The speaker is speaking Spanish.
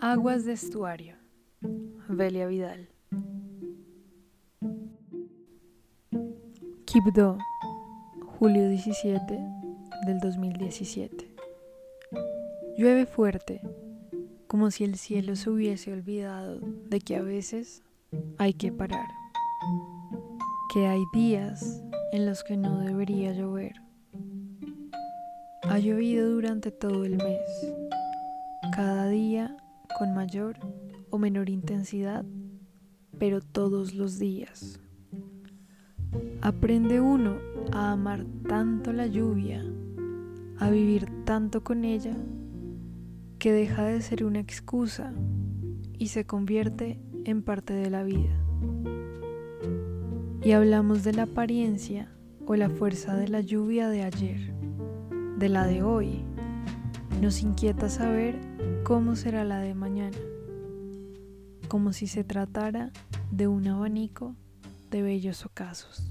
Aguas de estuario. Velia Vidal. Quibdó, julio 17 del 2017. Llueve fuerte, como si el cielo se hubiese olvidado de que a veces hay que parar, que hay días en los que no debería llover. Ha llovido durante todo el mes, cada día con mayor o menor intensidad, pero todos los días. Aprende uno a amar tanto la lluvia, a vivir tanto con ella, que deja de ser una excusa y se convierte en parte de la vida. Y hablamos de la apariencia o la fuerza de la lluvia de ayer, de la de hoy. Nos inquieta saber cómo será la de mañana, como si se tratara de un abanico de bellos ocasos.